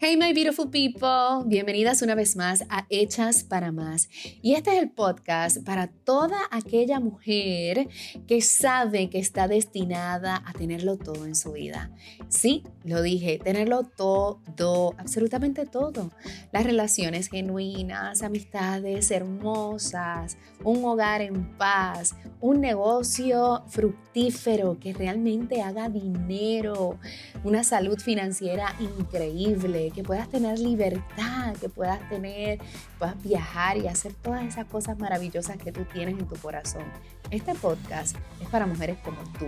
Hey my beautiful people, bienvenidas una vez más a Hechas para Más. Y este es el podcast para toda aquella mujer que sabe que está destinada a tenerlo todo en su vida. Sí, lo dije, tenerlo todo, absolutamente todo. Las relaciones genuinas, amistades hermosas, un hogar en paz, un negocio fructífero que realmente haga dinero, una salud financiera increíble que puedas tener libertad, que puedas tener, puedas viajar y hacer todas esas cosas maravillosas que tú tienes en tu corazón. Este podcast es para mujeres como tú.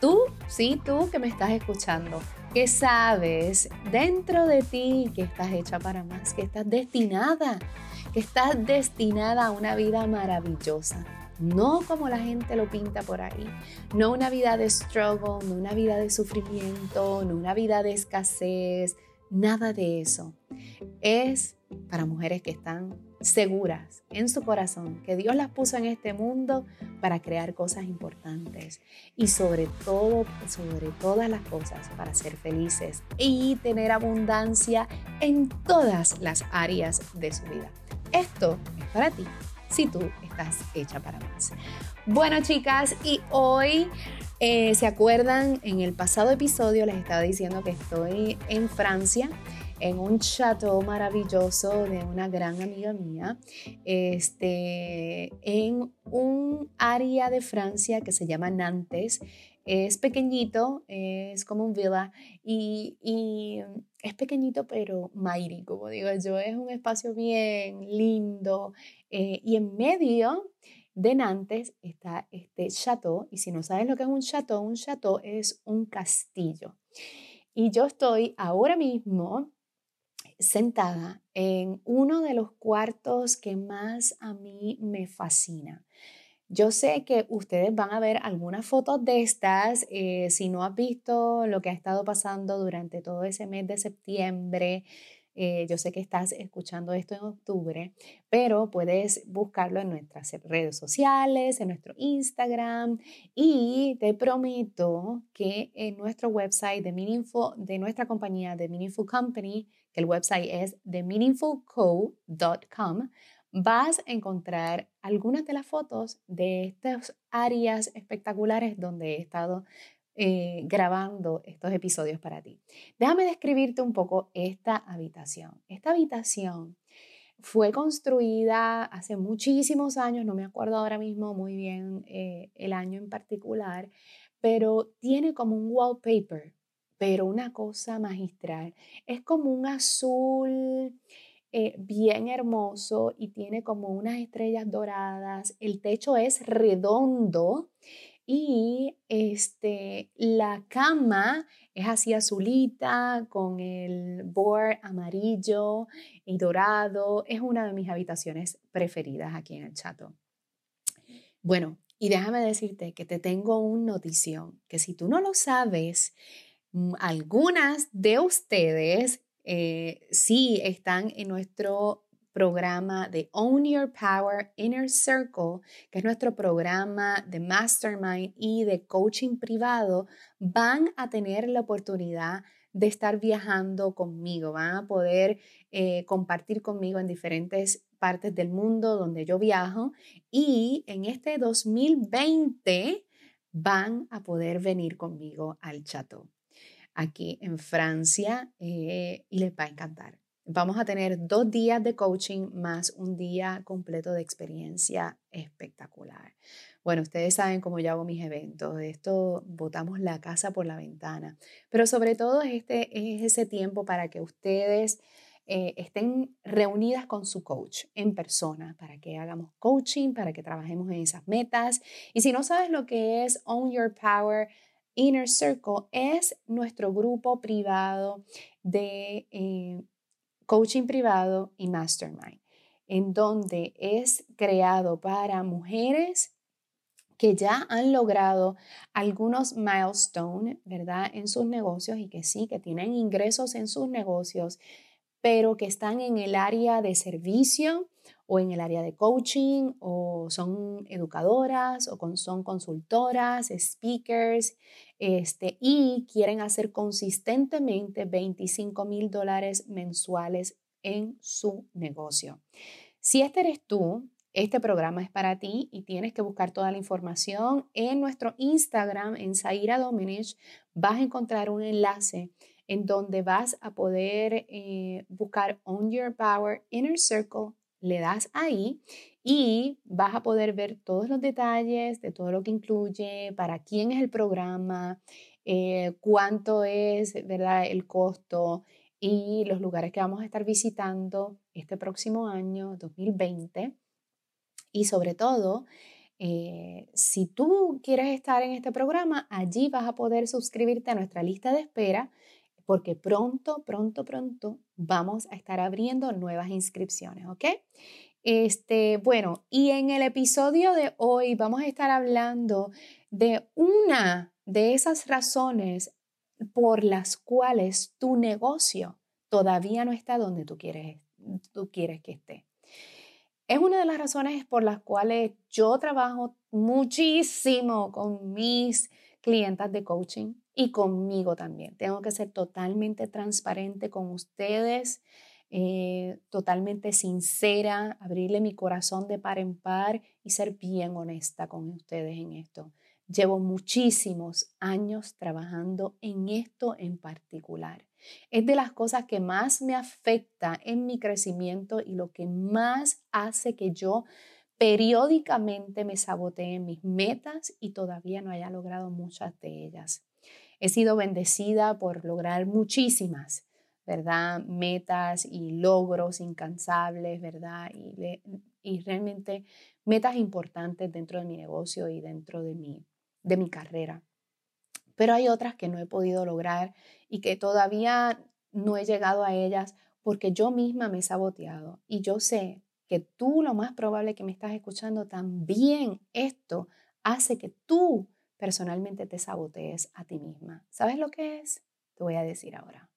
Tú, sí, tú que me estás escuchando, que sabes dentro de ti que estás hecha para más, que estás destinada, que estás destinada a una vida maravillosa no como la gente lo pinta por ahí, no una vida de struggle, no una vida de sufrimiento, no una vida de escasez, Nada de eso. Es para mujeres que están seguras en su corazón que Dios las puso en este mundo para crear cosas importantes y sobre todo, sobre todas las cosas, para ser felices y tener abundancia en todas las áreas de su vida. Esto es para ti si tú estás hecha para más. Bueno, chicas, y hoy eh, ¿Se acuerdan? En el pasado episodio les estaba diciendo que estoy en Francia, en un chateau maravilloso de una gran amiga mía, este, en un área de Francia que se llama Nantes. Es pequeñito, es como un villa y, es pequeñito pero mighty, como digo yo, es un espacio bien lindo eh, y en medio de Nantes está este chateau y si no sabes lo que es un chateau, un chateau es un castillo. Y yo estoy ahora mismo sentada en uno de los cuartos que más a mí me fascina. Yo sé que ustedes van a ver algunas fotos de estas. Eh, si no has visto lo que ha estado pasando durante todo ese mes de septiembre, eh, yo sé que estás escuchando esto en octubre, pero puedes buscarlo en nuestras redes sociales, en nuestro Instagram y te prometo que en nuestro website de Meaningful, de nuestra compañía de Meaningful Company, que el website es themeaningfulco.com, vas a encontrar algunas de las fotos de estas áreas espectaculares donde he estado eh, grabando estos episodios para ti. Déjame describirte un poco esta habitación. Esta habitación fue construida hace muchísimos años, no me acuerdo ahora mismo muy bien eh, el año en particular, pero tiene como un wallpaper, pero una cosa magistral. Es como un azul eh, bien hermoso y tiene como unas estrellas doradas. El techo es redondo y este, la cama es así azulita con el board amarillo y dorado. Es una de mis habitaciones preferidas aquí en el chato. Bueno, y déjame decirte que te tengo una notición, que si tú no lo sabes, mm, algunas de ustedes eh, sí están en nuestro programa de Own Your Power Inner Circle, que es nuestro programa de mastermind y de coaching privado, van a tener la oportunidad de estar viajando conmigo, van a poder eh, compartir conmigo en diferentes partes del mundo donde yo viajo y en este 2020 van a poder venir conmigo al Chateau aquí en Francia eh, y les va a encantar. Vamos a tener dos días de coaching más un día completo de experiencia espectacular. Bueno, ustedes saben cómo yo hago mis eventos. Esto botamos la casa por la ventana. Pero sobre todo este es ese tiempo para que ustedes eh, estén reunidas con su coach en persona, para que hagamos coaching, para que trabajemos en esas metas. Y si no sabes lo que es Own Your Power, Inner Circle es nuestro grupo privado de eh, coaching privado y mastermind, en donde es creado para mujeres que ya han logrado algunos milestones, ¿verdad? En sus negocios y que sí, que tienen ingresos en sus negocios, pero que están en el área de servicio o en el área de coaching o son educadoras o son consultoras, speakers, este, y quieren hacer consistentemente 25 mil dólares mensuales en su negocio. Si este eres tú, este programa es para ti y tienes que buscar toda la información en nuestro Instagram, en Zaira Dominich. Vas a encontrar un enlace en donde vas a poder eh, buscar On Your Power Inner Circle. Le das ahí y vas a poder ver todos los detalles de todo lo que incluye, para quién es el programa, eh, cuánto es ¿verdad? el costo y los lugares que vamos a estar visitando este próximo año, 2020. Y sobre todo, eh, si tú quieres estar en este programa, allí vas a poder suscribirte a nuestra lista de espera porque pronto, pronto, pronto vamos a estar abriendo nuevas inscripciones, ¿ok? Este, bueno, y en el episodio de hoy vamos a estar hablando de una de esas razones por las cuales tu negocio todavía no está donde tú quieres, tú quieres que esté. Es una de las razones por las cuales yo trabajo muchísimo con mis clientas de coaching y conmigo también. Tengo que ser totalmente transparente con ustedes, eh, totalmente sincera, abrirle mi corazón de par en par y ser bien honesta con ustedes en esto. Llevo muchísimos años trabajando en esto en particular. Es de las cosas que más me afecta en mi crecimiento y lo que más hace que yo periódicamente me sabotee mis metas y todavía no haya logrado muchas de ellas. He sido bendecida por lograr muchísimas, ¿verdad? Metas y logros incansables, ¿verdad? Y, realmente metas importantes dentro de mi negocio y dentro de mi, de mi carrera. Pero hay otras que no he podido lograr y que todavía no he llegado a ellas porque yo misma me he saboteado. Y yo sé que tú lo más probable que me estás escuchando también esto hace que tú personalmente te sabotees a ti misma. ¿Sabes lo que es? Te voy a decir ahora.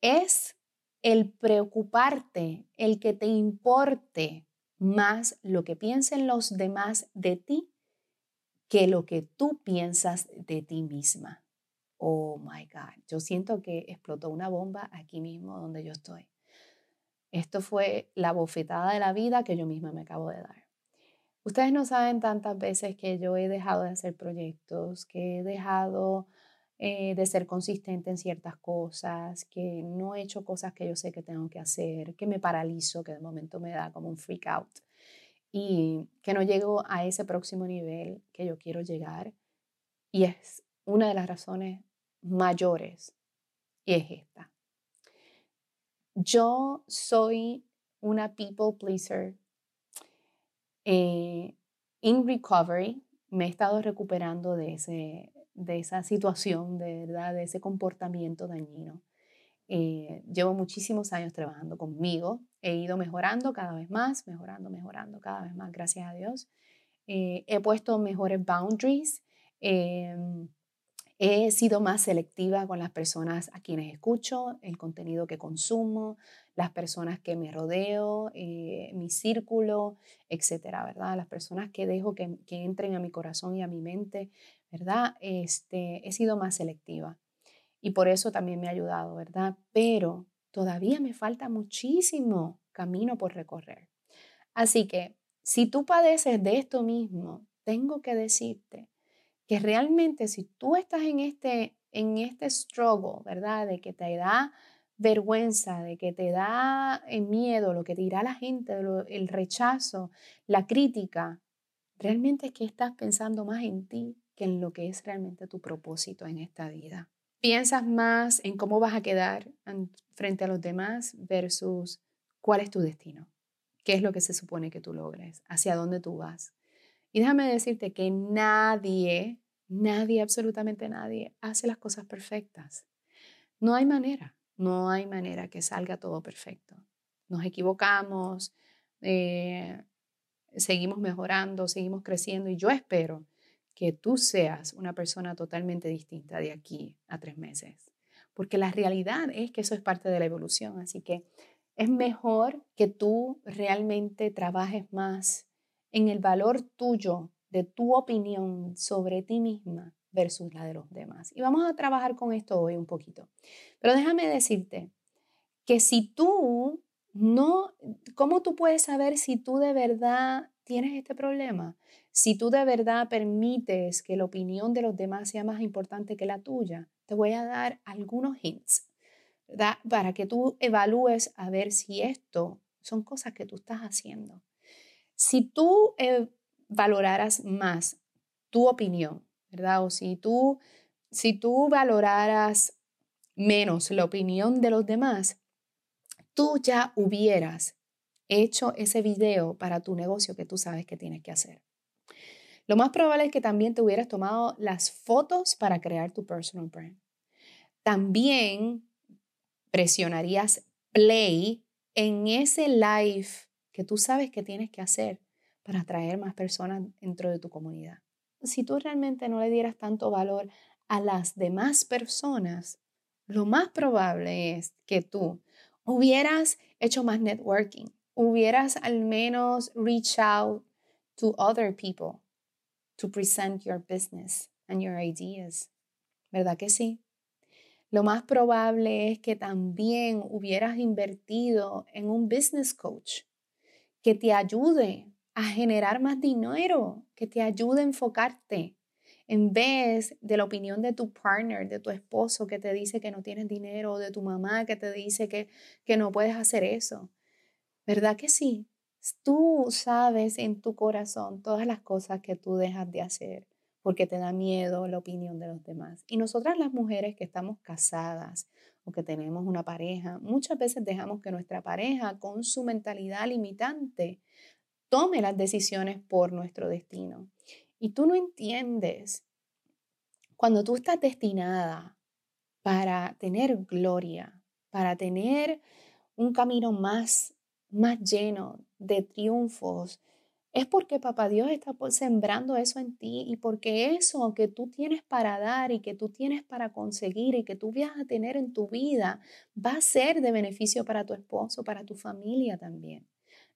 Es el preocuparte, el que te importe más lo que piensen los demás de ti que lo que tú piensas de ti misma. Oh my God, yo siento que explotó una bomba aquí mismo donde yo estoy. Esto fue la bofetada de la vida que yo misma me acabo de dar. Ustedes no saben tantas veces que yo he dejado de hacer proyectos, que he dejado eh, de ser consistente en ciertas cosas, que no he hecho cosas que yo sé que tengo que hacer, que me paralizo, que de momento me da como un freak out y que no llego a ese próximo nivel que yo quiero llegar. Y es una de las razones mayores y es esta. Yo soy una people pleaser eh, in recovery, me he estado recuperando de, ese, de esa situación, de verdad, de ese comportamiento dañino. Eh, llevo muchísimos años trabajando conmigo, he ido mejorando cada vez más, mejorando, mejorando cada vez más, gracias a Dios. Eh, he puesto mejores boundaries, em, he sido más selectiva con las personas a quienes escucho, el contenido que consumo, las personas que me rodeo, eh, mi círculo, etcétera, ¿verdad? Las personas que dejo que, que, entren a mi corazón y a mi mente, ¿verdad? Este, he sido más selectiva y por eso también me ha ayudado, ¿verdad? Pero todavía me falta muchísimo camino por recorrer. Así que si tú padeces de esto mismo, tengo que decirte que realmente si tú estás en este, en este struggle, ¿verdad? De que te da vergüenza, de que te da eh, miedo, lo que te dirá la gente, el rechazo, la crítica, realmente es que estás pensando más en ti que en lo que es realmente tu propósito en esta vida. Piensas más en cómo vas a quedar frente a los demás versus cuál es tu destino, qué es lo que se supone que tú logres, hacia dónde tú vas. Y déjame decirte que nadie, nadie, absolutamente nadie, hace las cosas perfectas. No hay manera. No hay manera que salga todo perfecto. Nos equivocamos, eh, seguimos mejorando, seguimos creciendo y yo espero que tú seas una persona totalmente distinta de aquí a tres meses. porque la realidad es que eso es parte de la evolución. Así que es mejor que tú realmente trabajes más en el valor tuyo, de tu opinión sobre ti misma versus la de los demás. Y vamos a trabajar con esto hoy un poquito. Pero déjame decirte que si tú no, ¿cómo tú puedes saber si tú de verdad tienes este problema? Si tú de verdad permites que la opinión de los demás sea más importante que la tuya, te voy a dar algunos hints para que tú evalúes a ver si esto son cosas que tú estás haciendo. Si tú eh, valoraras más tu opinión, ¿verdad? O si tú, si tú valoraras menos la opinión de los demás, tú ya hubieras hecho ese video para tu negocio que tú sabes que tienes que hacer. Lo más probable es que también te hubieras tomado las fotos para crear tu personal brand. También presionarías play en ese live que tú sabes que tienes que hacer para atraer más personas dentro de tu comunidad. Si tú realmente no le dieras tanto valor a las demás personas, lo más probable es que tú hubieras hecho más networking, hubieras al menos reach out to other people to present your business and your ideas. ¿Verdad que sí? Lo más probable es que también hubieras invertido en un business coach que te ayude a generar más dinero, que te ayude a enfocarte en vez de la opinión de tu partner, de tu esposo que te dice que no tienes dinero, o de tu mamá que te dice que, que no puedes hacer eso. ¿Verdad que sí? Tú sabes en tu corazón todas las cosas que tú dejas de hacer porque te da miedo la opinión de los demás. Y nosotras las mujeres que estamos casadas o que tenemos una pareja, muchas veces dejamos que nuestra pareja con su mentalidad limitante tome las decisiones por nuestro destino. Y tú no entiendes cuando tú estás destinada para tener gloria, para tener un camino más, más lleno de triunfos, es porque papá Dios está sembrando eso en ti y porque eso que tú tienes para dar y que tú tienes para conseguir y que tú vas a tener en tu vida va a ser de beneficio para tu esposo, para tu familia también.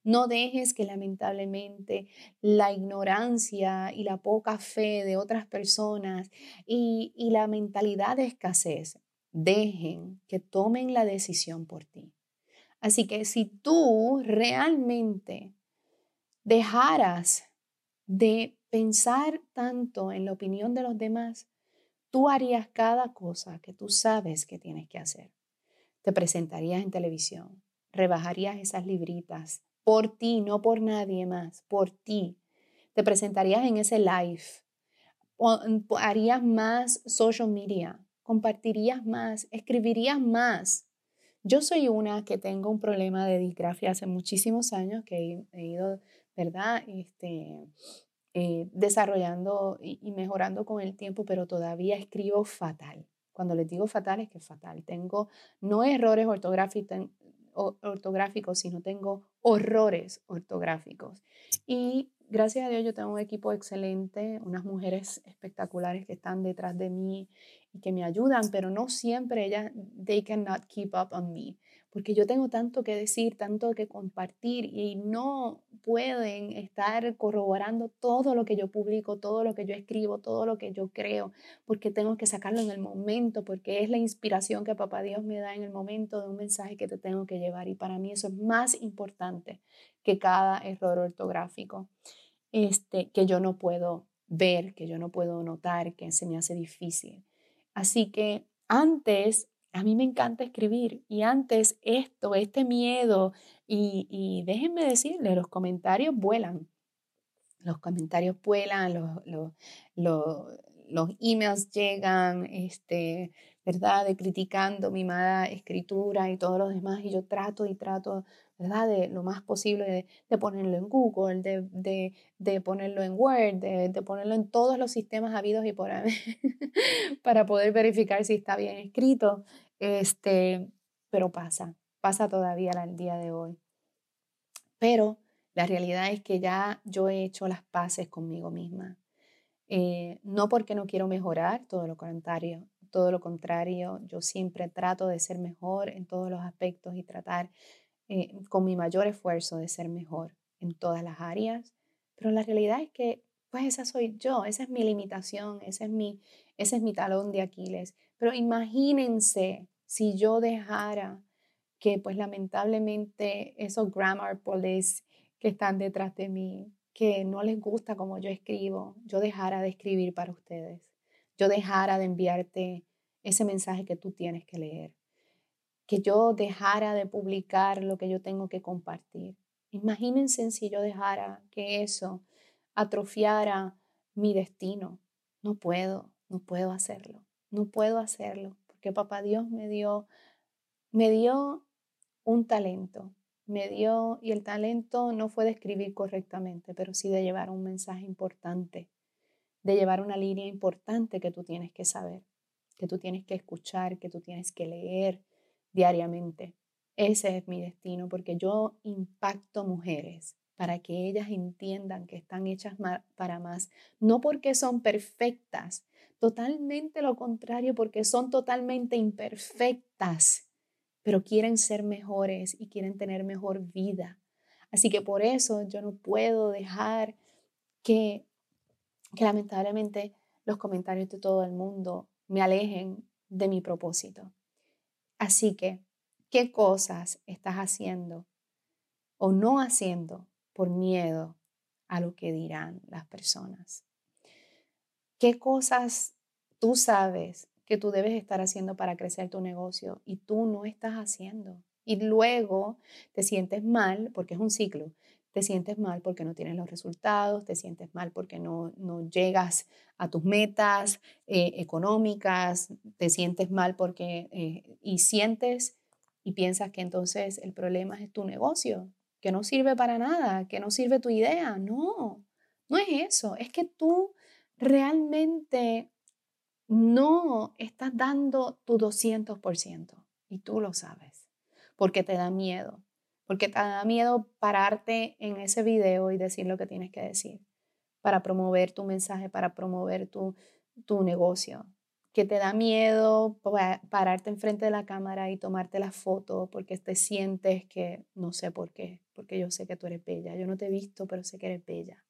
No dejes que lamentablemente la ignorancia y la poca fe de otras personas y, y la mentalidad de escasez dejen que tomen la decisión por ti. Así que si tú realmente dejaras de pensar tanto en la opinión de los demás, tú harías cada cosa que tú sabes que tienes que hacer. Te presentarías en televisión, rebajarías esas libritas por ti, no por nadie más, por ti. Te presentarías en ese live, harías más social media, compartirías más, escribirías más. Yo soy una que tengo un problema de disgrafia hace muchísimos años que he ido ¿verdad? Este, eh, desarrollando y, mejorando con el tiempo, pero todavía escribo fatal. Cuando les digo fatal es que fatal. Tengo no errores ortográficos, ortográficos, sino tengo horrores ortográficos. Y gracias a Dios yo tengo un equipo excelente, unas mujeres espectaculares que están detrás de mí y que me ayudan, pero no siempre ellas, they cannot keep up on me porque yo tengo tanto que decir, tanto que compartir y no pueden estar corroborando todo lo que yo publico, todo lo que yo escribo, todo lo que yo creo, porque tengo que sacarlo en el momento, porque es la inspiración que Papá Dios me da en el momento de un mensaje que te tengo que llevar y para mí eso es más importante que cada error ortográfico este, que yo no puedo ver, que yo no puedo notar, que se me hace difícil. Así que antes a mí me encanta escribir y antes esto, este miedo, y, déjenme decirle, los comentarios vuelan. Los comentarios vuelan, los, los, emails llegan, este, ¿verdad? De criticando mi mala escritura y todo lo demás. Y yo trato y trato ¿verdad? De lo más posible de, ponerlo en Google, de, ponerlo en Word, de, ponerlo en todos los sistemas habidos y por para poder verificar si está bien escrito. Este, pero pasa, pasa todavía al día de hoy. Pero la realidad es que ya yo he hecho las paces conmigo misma. Eh, no porque no quiero mejorar, todo lo contrario, todo lo contrario, yo siempre trato de ser mejor en todos los aspectos y tratar eh, con mi mayor esfuerzo de ser mejor en todas las áreas, pero la realidad es que pues esa soy yo, esa es mi limitación, ese es mi, ese es mi talón de Aquiles. Pero imagínense si yo dejara que pues lamentablemente esos grammar police que están detrás de mí, que no les gusta como yo escribo, yo dejara de escribir para ustedes, yo dejara de enviarte ese mensaje que tú tienes que leer, que yo dejara de publicar lo que yo tengo que compartir. Imagínense si yo dejara que eso atrofiara mi destino. No puedo, no puedo hacerlo, no puedo hacerlo, porque papá Dios me dio, me dio un talento, me dio, y el talento no fue de escribir correctamente, pero sí de llevar un mensaje importante, de llevar una línea importante que tú tienes que saber, que tú tienes que escuchar, que tú tienes que leer diariamente. Ese es mi destino, porque yo impacto mujeres para que ellas entiendan que están hechas para más, no porque son perfectas, totalmente lo contrario, porque son totalmente imperfectas pero quieren ser mejores y quieren tener mejor vida. Así que por eso yo no puedo dejar que, que lamentablemente los comentarios de todo el mundo me alejen de mi propósito. Así que, ¿qué cosas estás haciendo o no haciendo por miedo a lo que dirán las personas? ¿Qué cosas tú sabes que tú debes estar haciendo para crecer tu negocio y tú no estás haciendo. Y luego te sientes mal, porque es un ciclo, te sientes mal porque no tienes los resultados, te sientes mal porque no, no llegas a tus metas eh, económicas, te sientes mal porque eh, y sientes y piensas que entonces el problema es tu negocio, que no sirve para nada, que no sirve tu idea. No, no es eso, es que tú realmente no estás dando tu 200% y tú lo sabes, porque te da miedo, porque te da miedo pararte en ese video y decir lo que tienes que decir para promover tu mensaje, para promover tu, tu negocio, que te da miedo pararte enfrente de la cámara y tomarte la foto porque te sientes que no sé por qué, porque yo sé que tú eres bella, yo no te he visto, pero sé que eres bella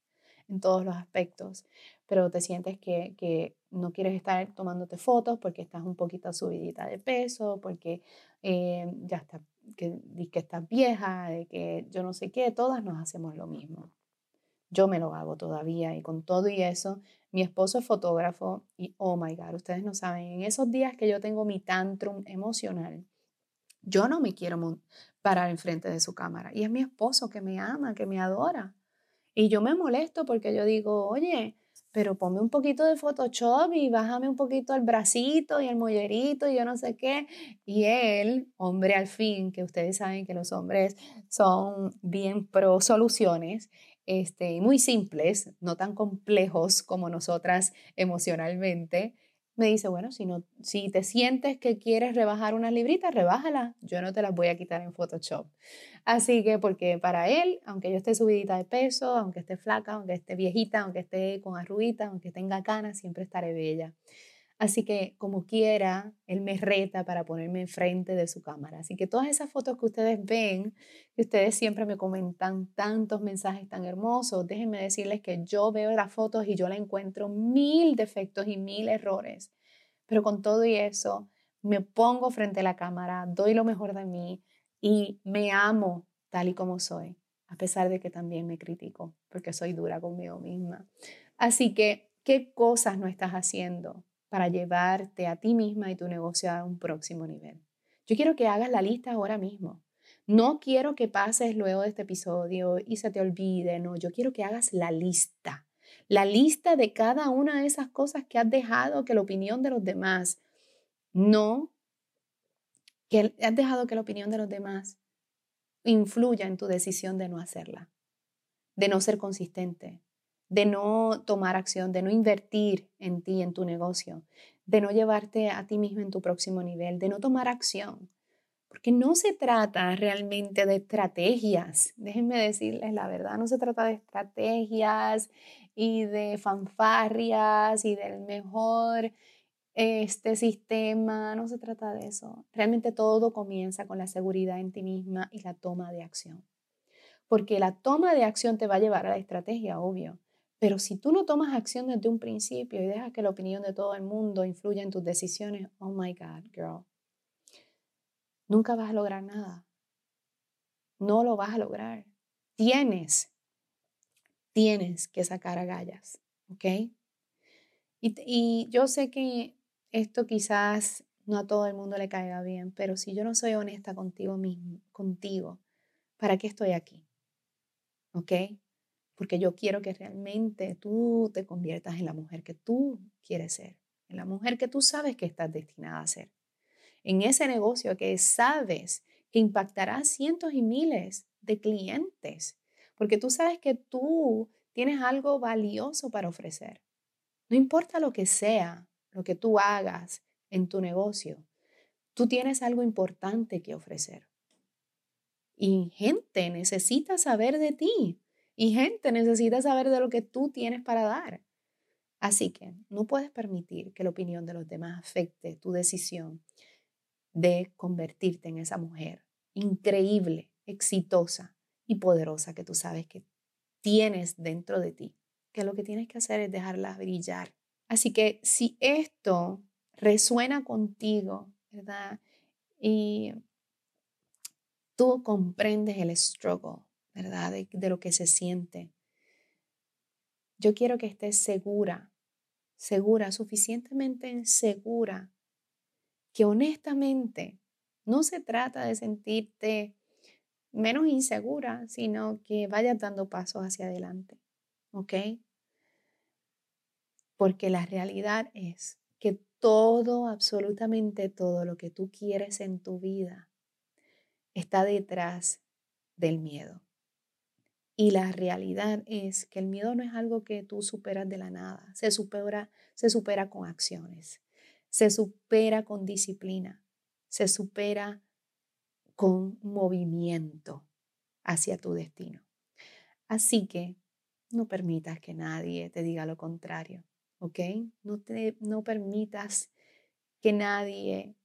en todos los aspectos, pero te sientes que, que no quieres estar tomándote fotos porque estás un poquito subidita de peso, porque eh, ya está, que, que estás vieja, de que yo no sé qué, todas nos hacemos lo mismo. Yo me lo hago todavía y con todo y eso, mi esposo es fotógrafo y oh my God, ustedes no saben, en esos días que yo tengo mi tantrum emocional, yo no me quiero parar enfrente de su cámara y es mi esposo que me ama, que me adora. Y yo me molesto porque yo digo, oye, pero ponme un poquito de Photoshop y bájame un poquito el bracito y el mollerito y yo no sé qué. Y él, hombre al fin, que ustedes saben que los hombres son bien pro soluciones, este, muy simples, no tan complejos como nosotras emocionalmente, me dice, bueno, si, no, si te sientes que quieres rebajar unas libritas, rebájala. Yo no te las voy a quitar en Photoshop. Así que, porque para él, aunque yo esté subidita de peso, aunque esté flaca, aunque esté viejita, aunque esté con arruguitas, aunque tenga canas, siempre estaré bella. Así que como quiera, él me reta para ponerme enfrente de su cámara. Así que todas esas fotos que ustedes ven, que ustedes siempre me comentan tantos mensajes tan hermosos, déjenme decirles que yo veo las fotos y yo la encuentro mil defectos y mil errores. Pero con todo y eso, me pongo frente a la cámara, doy lo mejor de mí y me amo tal y como soy, a pesar de que también me critico, porque soy dura conmigo misma. Así que, ¿qué cosas no estás haciendo? Para llevarte a ti misma y tu negocio a un próximo nivel. Yo quiero que hagas la lista ahora mismo. No quiero que pases luego de este episodio y se te olvide, no, yo quiero que hagas la lista. La lista de cada una de esas cosas que has dejado que la opinión de los demás no, que has dejado que la opinión de los demás influya en tu decisión de no hacerla, de no ser consistente, de no tomar acción, de no invertir en ti, en tu negocio, de no llevarte a ti mismo en tu próximo nivel, de no tomar acción. Porque no se trata realmente de estrategias, déjenme decirles la verdad, no se trata de estrategias y de fanfarrias y del mejor este sistema, no se trata de eso. Realmente todo comienza con la seguridad en ti misma y la toma de acción. Porque la toma de acción te va a llevar a la estrategia, obvio. Pero si tú no tomas acción desde un principio y dejas que la opinión de todo el mundo influya en tus decisiones, oh my God, girl, nunca vas a lograr nada. No lo vas a lograr. Tienes, tienes que sacar agallas, ¿ok? Y, y yo sé que esto quizás no a todo el mundo le caiga bien, pero si yo no soy honesta contigo mismo, contigo, ¿para qué estoy aquí? ¿Ok? Porque yo quiero que realmente tú te conviertas en la mujer que tú quieres ser, en la mujer que tú sabes que estás destinada a ser, en ese negocio que sabes que impactará cientos y miles de clientes, porque tú sabes que tú tienes algo valioso para ofrecer. No importa lo que sea, lo que tú hagas en tu negocio, tú tienes algo importante que ofrecer. Y gente necesita saber de ti. Y gente necesita saber de lo que tú tienes para dar. Así que no puedes permitir que la opinión de los demás afecte tu decisión de convertirte en esa mujer increíble, exitosa y poderosa que tú sabes que tienes dentro de ti. Que lo que tienes que hacer es dejarla brillar Así que si esto resuena contigo, ¿verdad? Y tú comprendes el struggle, ¿verdad? De, de, lo que se siente. Yo quiero que estés segura, segura, suficientemente segura, que honestamente no se trata de sentirte menos insegura, sino que vayas dando pasos hacia adelante. ¿Ok? Porque la realidad es que todo, absolutamente todo lo que tú quieres en tu vida está detrás del miedo. Y la realidad es que el miedo no es algo que tú superas de la nada, se supera, se supera con acciones, se supera con disciplina, se supera con movimiento hacia tu destino. Así que no permitas que nadie te diga lo contrario. ¿ok? No, te, no permitas que nadie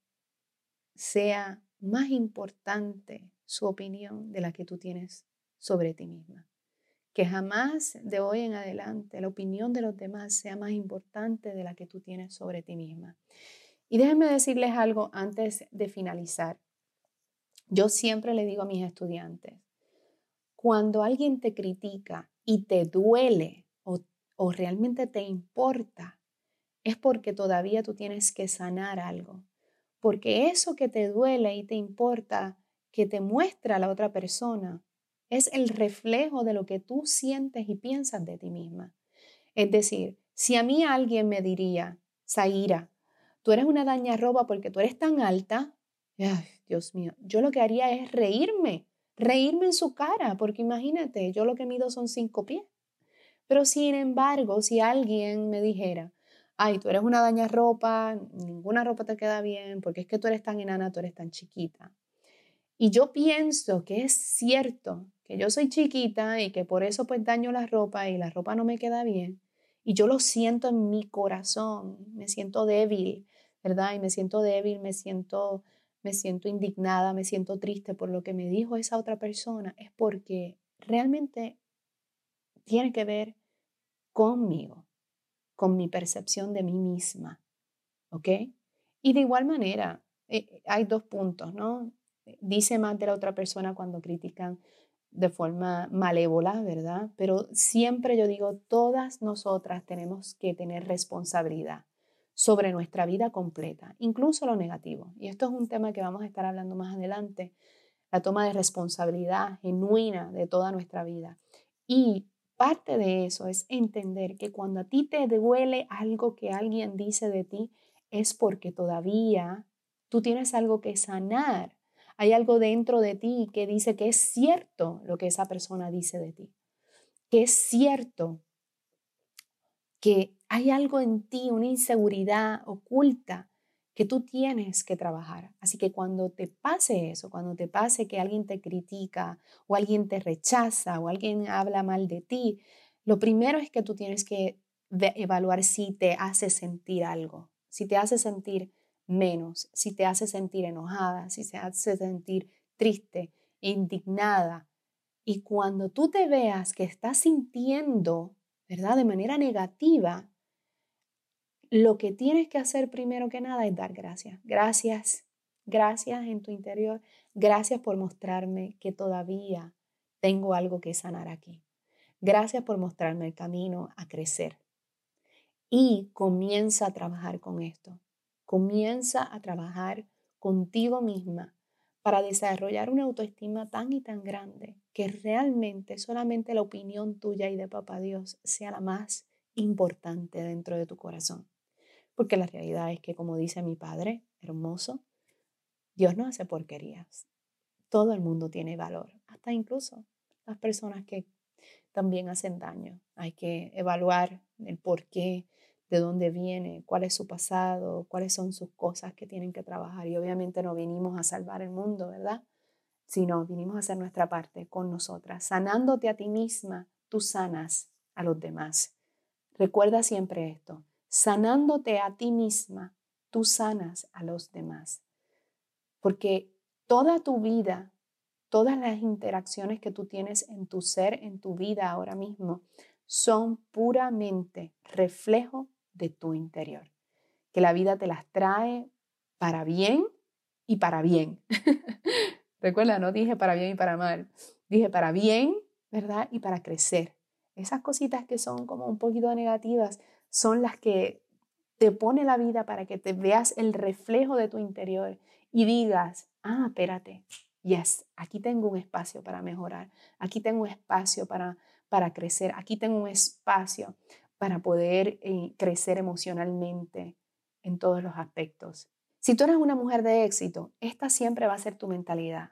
sea más importante su opinión de la que tú tienes sobre ti misma. Que jamás de hoy en adelante la opinión de los demás sea más importante de la que tú tienes sobre ti misma. Y déjenme decirles algo antes de finalizar. Yo siempre le digo a mis estudiantes, cuando alguien te critica y te duele o realmente te importa, es porque todavía tú tienes que sanar algo. Porque eso que te duele y te importa, que te muestra la otra persona, es el reflejo de lo que tú sientes y piensas de ti misma. Es decir, si a mí alguien me diría, Zaira, tú eres una dañarroba porque tú eres tan alta, Dios mío, yo lo que haría es reírme, reírme en su cara, porque imagínate, yo lo que mido son cinco pies. Pero sin embargo, si alguien me dijera, ay, tú eres una daña ropa, ninguna ropa te queda bien, porque es que tú eres tan enana, tú eres tan chiquita. Y yo pienso que es cierto que yo soy chiquita y que por eso pues daño la ropa y la ropa no me queda bien. Y yo lo siento en mi corazón, me siento débil, ¿verdad? Y me siento débil, me siento, me siento indignada, me siento triste por lo que me dijo esa otra persona. Es porque realmente tiene que ver conmigo, con mi percepción de mí misma. ¿Ok? Y de igual manera, eh, hay dos puntos, ¿no? Dice más de la otra persona cuando critican de forma malévola, ¿verdad? Pero siempre yo digo, todas nosotras tenemos que tener responsabilidad sobre nuestra vida completa, incluso lo negativo. Y esto es un tema que vamos a estar hablando más adelante, la toma de responsabilidad genuina de toda nuestra vida. Y Parte de eso es entender que cuando a ti te duele algo que alguien dice de ti, es porque todavía tú tienes algo que sanar. Hay algo dentro de ti que dice que es cierto lo que esa persona dice de ti. Que es cierto que hay algo en ti, una inseguridad oculta que tú tienes que trabajar. Así que cuando te pase eso, cuando te pase que alguien te critica o alguien te rechaza o alguien habla mal de ti, lo primero es que tú tienes que evaluar si te hace sentir algo, si te hace sentir menos, si te hace sentir enojada, si te hace sentir triste, indignada. Y cuando tú te veas que estás sintiendo, ¿verdad? De manera negativa, lo que tienes que hacer primero que nada es dar gracias. Gracias, gracias en tu interior. Gracias por mostrarme que todavía tengo algo que sanar aquí. Gracias por mostrarme el camino a crecer. Y comienza a trabajar con esto. Comienza a trabajar contigo misma para desarrollar una autoestima tan y tan grande que realmente solamente la opinión tuya y de Papá Dios sea la más importante dentro de tu corazón. Porque la realidad es que, como dice mi padre, hermoso, Dios no hace porquerías. Todo el mundo tiene valor, hasta incluso las personas que también hacen daño. Hay que evaluar el por qué, de dónde viene, cuál es su pasado, cuáles son sus cosas que tienen que trabajar. Y obviamente no vinimos a salvar el mundo, ¿verdad? Sino vinimos a hacer nuestra parte con nosotras. Sanándote a ti misma, tú sanas a los demás. Recuerda siempre esto. Sanándote a ti misma, tú sanas a los demás. Porque toda tu vida, todas las interacciones que tú tienes en tu ser, en tu vida ahora mismo, son puramente reflejo de tu interior. Que la vida te las trae para bien y para bien. Recuerda, no dije para bien y para mal, dije para bien, ¿verdad? Y para crecer. Esas cositas que son como un poquito negativas son las que te pone la vida para que te veas el reflejo de tu interior y digas, ah, espérate, yes, aquí tengo un espacio para mejorar, aquí tengo un espacio para, para crecer, aquí tengo un espacio para poder eh, crecer emocionalmente en todos los aspectos. Si tú eres una mujer de éxito, esta siempre va a ser tu mentalidad,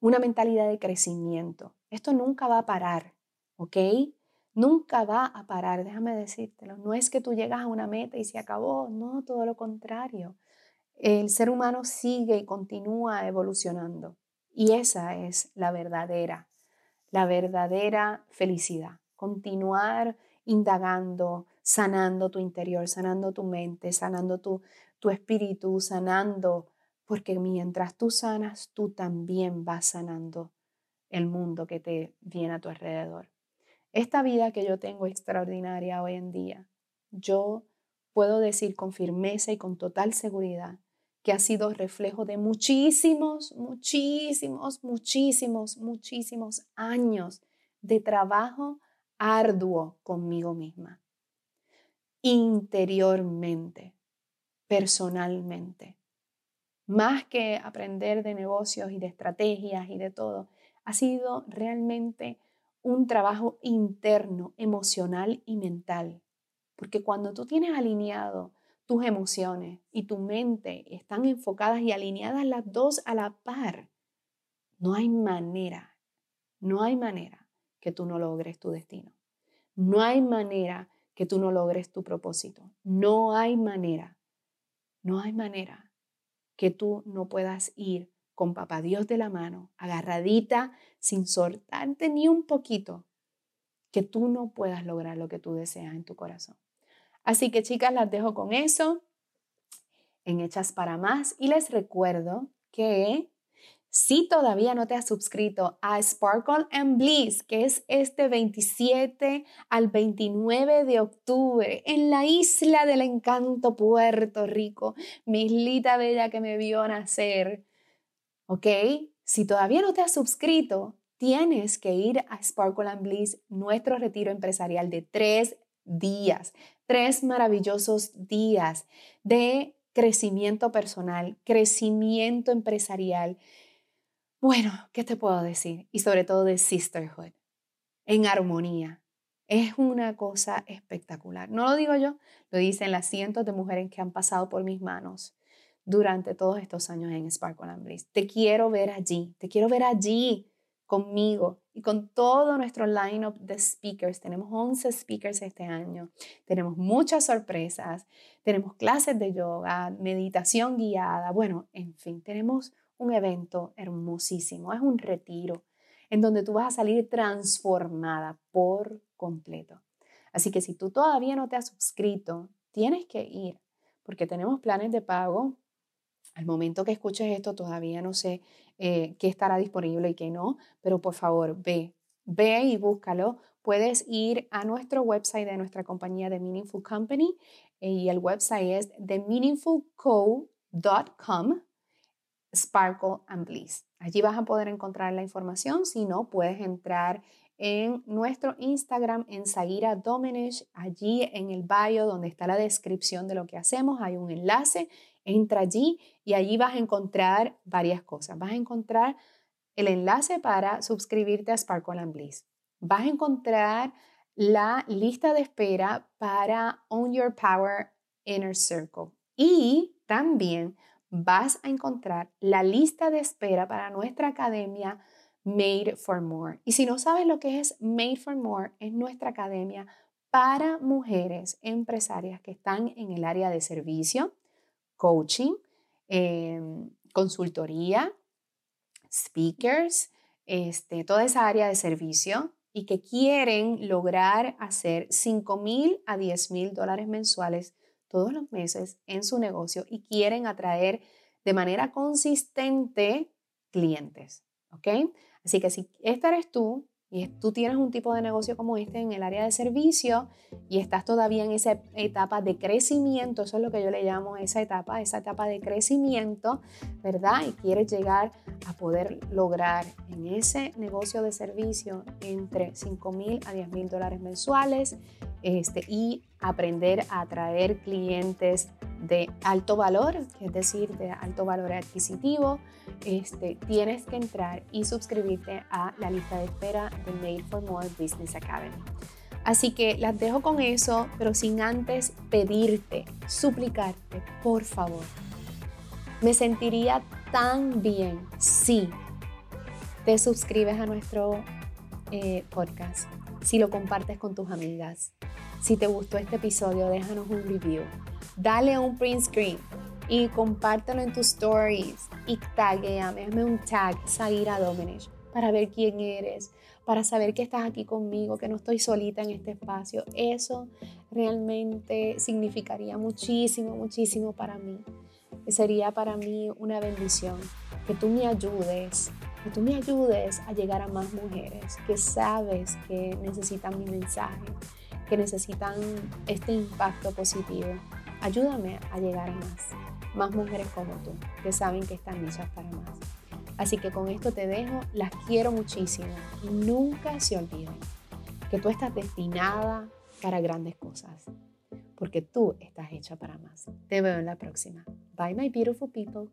una mentalidad de crecimiento. Esto nunca va a parar, ¿ok? Nunca va a parar, déjame decírtelo. No es que tú llegas a una meta y se acabó, no, todo lo contrario. El ser humano sigue y continúa evolucionando. Y esa es la verdadera, la verdadera felicidad. Continuar indagando, sanando tu interior, sanando tu mente, sanando tu, tu espíritu, sanando, porque mientras tú sanas, tú también vas sanando el mundo que te viene a tu alrededor. Esta vida que yo tengo extraordinaria hoy en día, yo puedo decir con firmeza y con total seguridad que ha sido reflejo de muchísimos, muchísimos, muchísimos, muchísimos años de trabajo arduo conmigo misma, interiormente, personalmente. Más que aprender de negocios y de estrategias y de todo, ha sido realmente un trabajo interno, emocional y mental. Porque cuando tú tienes alineado tus emociones y tu mente están enfocadas y alineadas las dos a la par, no hay manera, no hay manera que tú no logres tu destino. No hay manera que tú no logres tu propósito. No hay manera, no hay manera que tú no puedas ir con papá Dios de la mano, agarradita, sin soltarte ni un poquito, que tú no puedas lograr lo que tú deseas en tu corazón. Así que chicas, las dejo con eso en Hechas para Más y les recuerdo que si todavía no te has suscrito a Sparkle and Bliss, que es este 27 al 29 de octubre en la isla del encanto Puerto Rico, mi islita bella que me vio nacer, ¿ok? Si todavía no te has suscrito, tienes que ir a Sparkle and Bliss, nuestro retiro empresarial de tres días, tres maravillosos días de crecimiento personal, crecimiento empresarial bueno, ¿qué te puedo decir? Y sobre todo de sisterhood, en armonía. Es una cosa espectacular. No lo digo yo, lo dicen las cientos de mujeres que han pasado por mis manos durante todos estos años en Sparkle and Bliss. Te quiero ver allí, te quiero ver allí conmigo y con todo nuestro lineup de speakers. Tenemos 11 speakers este año. Tenemos muchas sorpresas. Tenemos clases de yoga, meditación guiada. Bueno, en fin, tenemos un evento hermosísimo, es un retiro en donde tú vas a salir transformada por completo. Así que si tú todavía no te has suscrito, tienes que ir, porque tenemos planes de pago. Al momento que escuches esto todavía no sé eh, qué estará disponible y qué no, pero por favor ve, ve y búscalo. Puedes ir a nuestro website de nuestra compañía de Meaningful Company eh, y el website es themeaningfulco.com Sparkle and Bliss. Allí vas a poder encontrar la información, si no, puedes entrar en nuestro Instagram en Sagira Domenech, allí en el bio donde está la descripción de lo que hacemos, hay un enlace, entra allí y allí vas a encontrar varias cosas. Vas a encontrar el enlace para suscribirte a Sparkle and Bliss. Vas a encontrar la lista de espera para Own Your Power Inner Circle y también vas a encontrar la lista de espera para nuestra academia Made for More. Y si no sabes lo que es Made for More, es nuestra academia para mujeres empresarias que están en el área de servicio, coaching, em, consultoría, speakers, este, toda esa área de servicio y que quieren lograr hacer 5 mil a 10 mil dólares mensuales todos los meses en su negocio y quieren atraer de manera consistente clientes. ¿Ok? Así que si esta eres tú y tú tienes un tipo de negocio como este en el área de servicio y estás todavía en esa etapa de crecimiento, eso es lo que yo le llamo esa etapa, esa etapa de crecimiento, ¿verdad? Y quieres llegar a poder lograr en ese negocio de servicio entre 5 mil a 10 mil dólares mensuales este, y aprender a atraer clientes de alto valor, es decir, de alto valor adquisitivo, este, tienes que entrar y suscribirte a la lista de espera de Made for More Business Academy. Así que las dejo con eso, pero sin antes pedirte, suplicarte, por favor. Me sentiría tan bien si te suscribes a nuestro eh, podcast, si lo compartes con tus amigas. Si te gustó este episodio, déjanos un review. Dale un print screen y compártelo en tus stories y taguéame, hazme un tag, Zaira Domenech, para ver quién eres, para saber que estás aquí conmigo, que no estoy solita en este espacio. Eso realmente significaría muchísimo, muchísimo para mí. Sería para mí una bendición que tú me ayudes, que tú me ayudes a llegar a más mujeres que sabes que necesitan mi mensaje, que necesitan este impacto positivo. Ayúdame a llegar a más más mujeres como tú, que saben que están hechas para más. Así que con esto te dejo, las quiero muchísimo y nunca se olviden que tú estás destinada para grandes cosas, porque tú estás hecha para más. Te veo en la próxima. Bye my beautiful people.